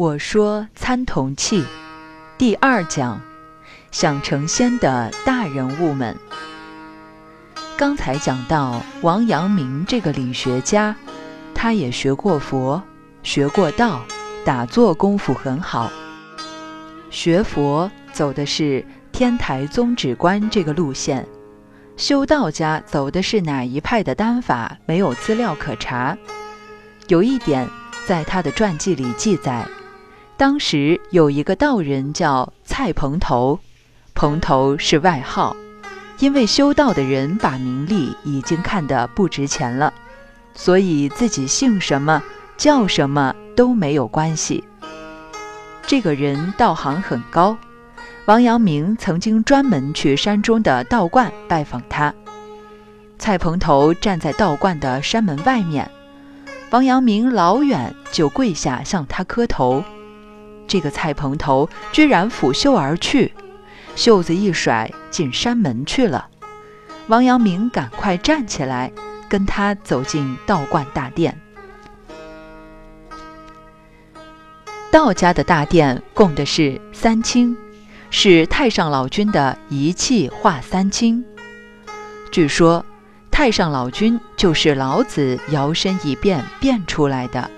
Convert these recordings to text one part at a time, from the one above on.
我说参同契第二讲，想成仙的大人物们。刚才讲到王阳明这个理学家，他也学过佛，学过道，打坐功夫很好。学佛走的是天台宗旨观这个路线，修道家走的是哪一派的丹法？没有资料可查。有一点在他的传记里记载。当时有一个道人叫蔡蓬头，蓬头是外号，因为修道的人把名利已经看得不值钱了，所以自己姓什么叫什么都没有关系。这个人道行很高，王阳明曾经专门去山中的道观拜访他。蔡蓬头站在道观的山门外面，王阳明老远就跪下向他磕头。这个蔡蓬头居然拂袖而去，袖子一甩，进山门去了。王阳明赶快站起来，跟他走进道观大殿。道家的大殿供的是三清，是太上老君的一气化三清。据说太上老君就是老子摇身一变变出来的。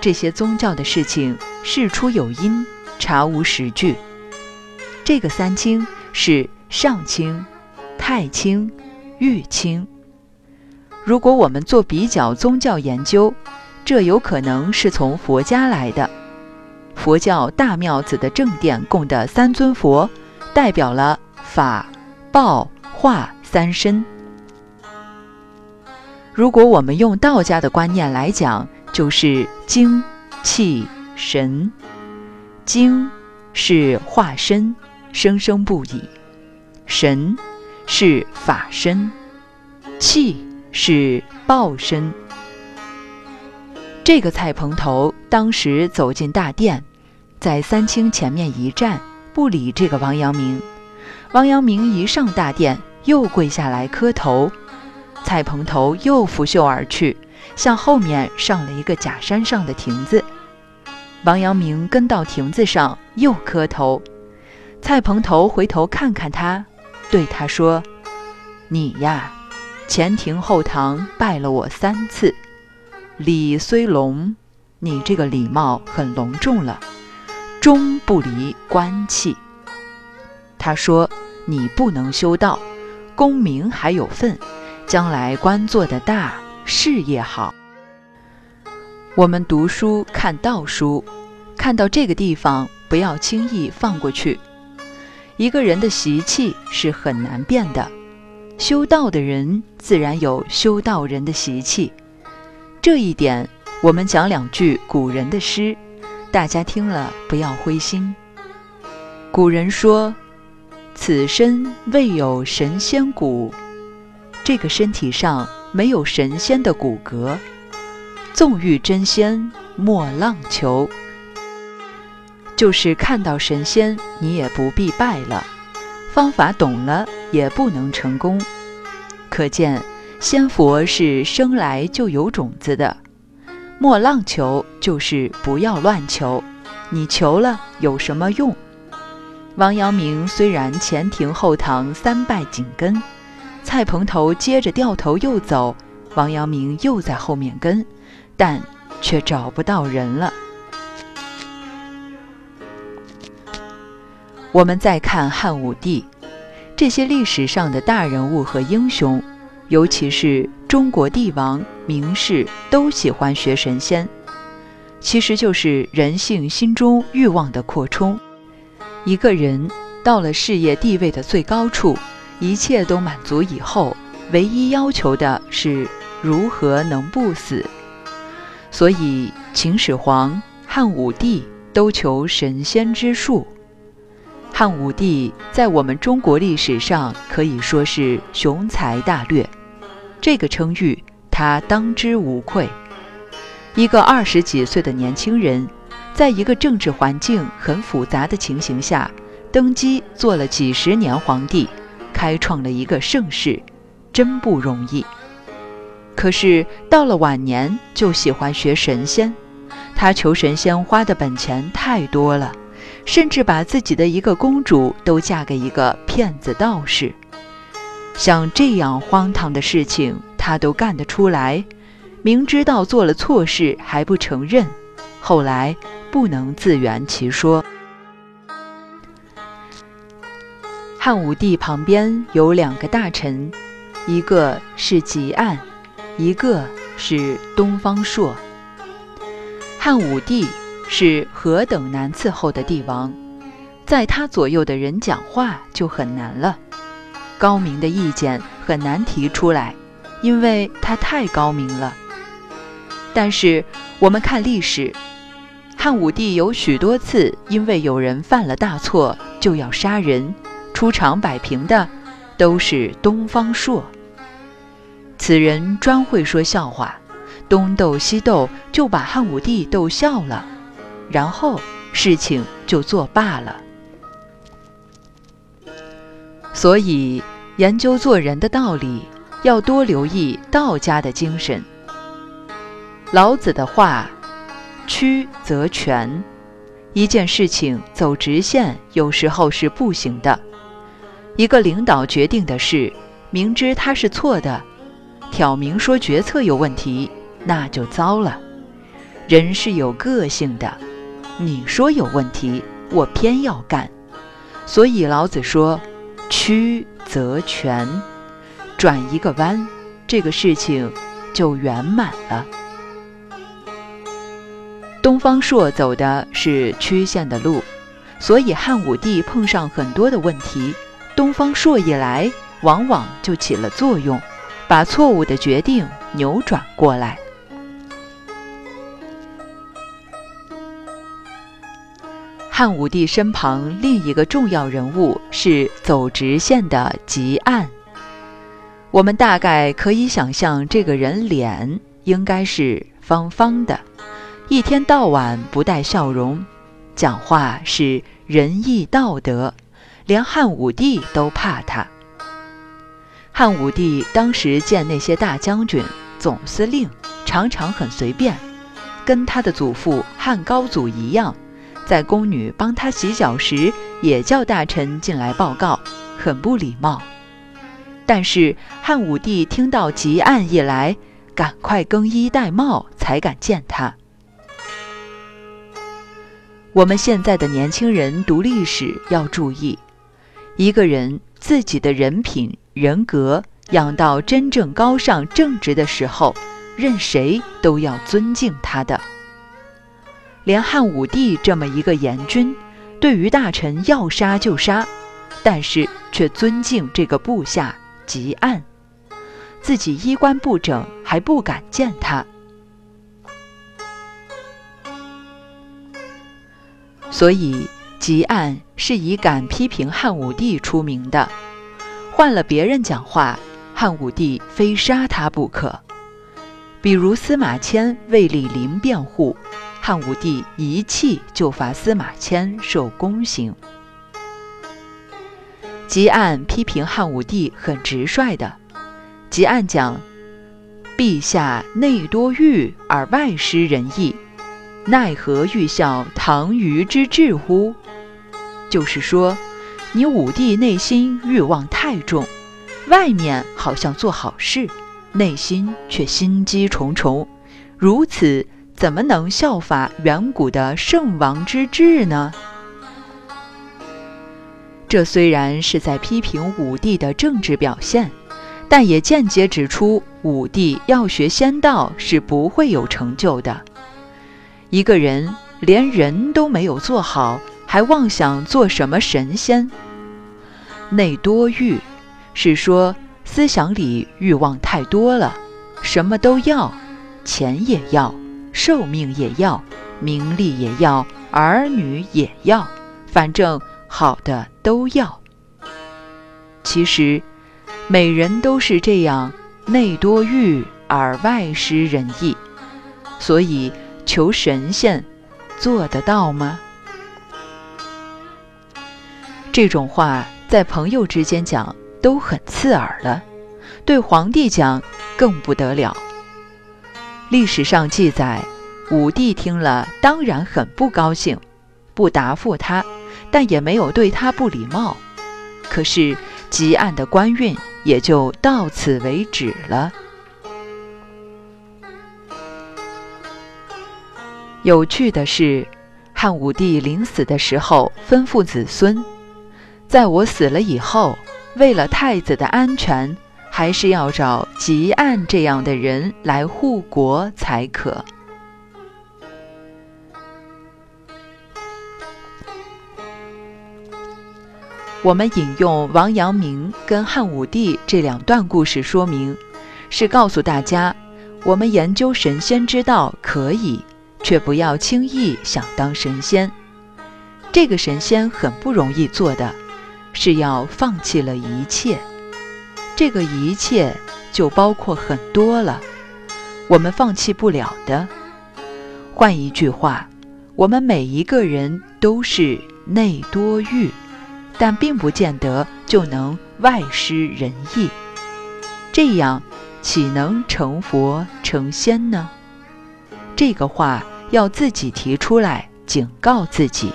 这些宗教的事情事出有因，查无实据。这个三清是上清、太清、玉清。如果我们做比较宗教研究，这有可能是从佛家来的。佛教大庙子的正殿供的三尊佛，代表了法、报、化三身。如果我们用道家的观念来讲，就是精、气、神。精是化身，生生不已；神是法身，气是报身。这个蔡蓬头当时走进大殿，在三清前面一站，不理这个王阳明。王阳明一上大殿，又跪下来磕头，蔡蓬头又拂袖而去。向后面上了一个假山上的亭子，王阳明跟到亭子上又磕头。蔡蓬头回头看看他，对他说：“你呀，前庭后堂拜了我三次，礼虽隆，你这个礼貌很隆重了，终不离官气。”他说：“你不能修道，功名还有份，将来官做得大。”事业好。我们读书看道书，看到这个地方不要轻易放过去。一个人的习气是很难变的，修道的人自然有修道人的习气。这一点，我们讲两句古人的诗，大家听了不要灰心。古人说：“此身未有神仙骨。”这个身体上。没有神仙的骨骼，纵欲真仙莫浪求。就是看到神仙，你也不必拜了。方法懂了，也不能成功。可见仙佛是生来就有种子的。莫浪求就是不要乱求，你求了有什么用？王阳明虽然前庭后堂三拜紧跟。蔡蓬头接着掉头又走，王阳明又在后面跟，但却找不到人了。我们再看汉武帝，这些历史上的大人物和英雄，尤其是中国帝王、名士，都喜欢学神仙，其实就是人性心中欲望的扩充。一个人到了事业地位的最高处。一切都满足以后，唯一要求的是如何能不死。所以秦始皇、汉武帝都求神仙之术。汉武帝在我们中国历史上可以说是雄才大略，这个称誉他当之无愧。一个二十几岁的年轻人，在一个政治环境很复杂的情形下，登基做了几十年皇帝。开创了一个盛世，真不容易。可是到了晚年，就喜欢学神仙。他求神仙花的本钱太多了，甚至把自己的一个公主都嫁给一个骗子道士。像这样荒唐的事情，他都干得出来，明知道做了错事还不承认，后来不能自圆其说。汉武帝旁边有两个大臣，一个是汲黯，一个是东方朔。汉武帝是何等难伺候的帝王，在他左右的人讲话就很难了。高明的意见很难提出来，因为他太高明了。但是我们看历史，汉武帝有许多次因为有人犯了大错就要杀人，出场摆平的都是东方朔。此人专会说笑话，东逗西逗就把汉武帝逗笑了，然后事情就作罢了。所以，研究做人的道理，要多留意道家的精神。老子的话：“曲则全。”一件事情走直线，有时候是不行的。一个领导决定的事，明知他是错的，挑明说决策有问题，那就糟了。人是有个性的，你说有问题，我偏要干。所以老子说。曲则全，转一个弯，这个事情就圆满了。东方朔走的是曲线的路，所以汉武帝碰上很多的问题，东方朔一来，往往就起了作用，把错误的决定扭转过来。汉武帝身旁另一个重要人物是走直线的汲黯。我们大概可以想象，这个人脸应该是方方的，一天到晚不带笑容，讲话是仁义道德，连汉武帝都怕他。汉武帝当时见那些大将军、总司令，常常很随便，跟他的祖父汉高祖一样。在宫女帮他洗脚时，也叫大臣进来报告，很不礼貌。但是汉武帝听到汲黯一来，赶快更衣戴帽，才敢见他。我们现在的年轻人读历史要注意，一个人自己的人品、人格养到真正高尚正直的时候，任谁都要尊敬他的。连汉武帝这么一个严君，对于大臣要杀就杀，但是却尊敬这个部下汲黯，自己衣冠不整还不敢见他。所以汲黯是以敢批评汉武帝出名的。换了别人讲话，汉武帝非杀他不可。比如司马迁为李陵辩护。汉武帝一气就罚司马迁受宫刑。汲黯批评汉武帝很直率的，汲黯讲：“陛下内多欲而外失仁义，奈何欲效唐虞之治乎？”就是说，你武帝内心欲望太重，外面好像做好事，内心却心机重重，如此。怎么能效法远古的圣王之治呢？这虽然是在批评武帝的政治表现，但也间接指出武帝要学仙道是不会有成就的。一个人连人都没有做好，还妄想做什么神仙？内多欲，是说思想里欲望太多了，什么都要，钱也要。寿命也要，名利也要，儿女也要，反正好的都要。其实，每人都是这样，内多欲而外失仁义，所以求神仙做得到吗？这种话在朋友之间讲都很刺耳了，对皇帝讲更不得了。历史上记载，武帝听了，当然很不高兴，不答复他，但也没有对他不礼貌。可是吉案的官运也就到此为止了。有趣的是，汉武帝临死的时候吩咐子孙，在我死了以后，为了太子的安全，还是要找吉案这样的人来护国才可。我们引用王阳明跟汉武帝这两段故事说明，是告诉大家，我们研究神仙之道可以，却不要轻易想当神仙。这个神仙很不容易做的，是要放弃了一切。这个一切就包括很多了，我们放弃不了的。换一句话，我们每一个人都是内多欲。但并不见得就能外施仁义，这样岂能成佛成仙呢？这个话要自己提出来，警告自己。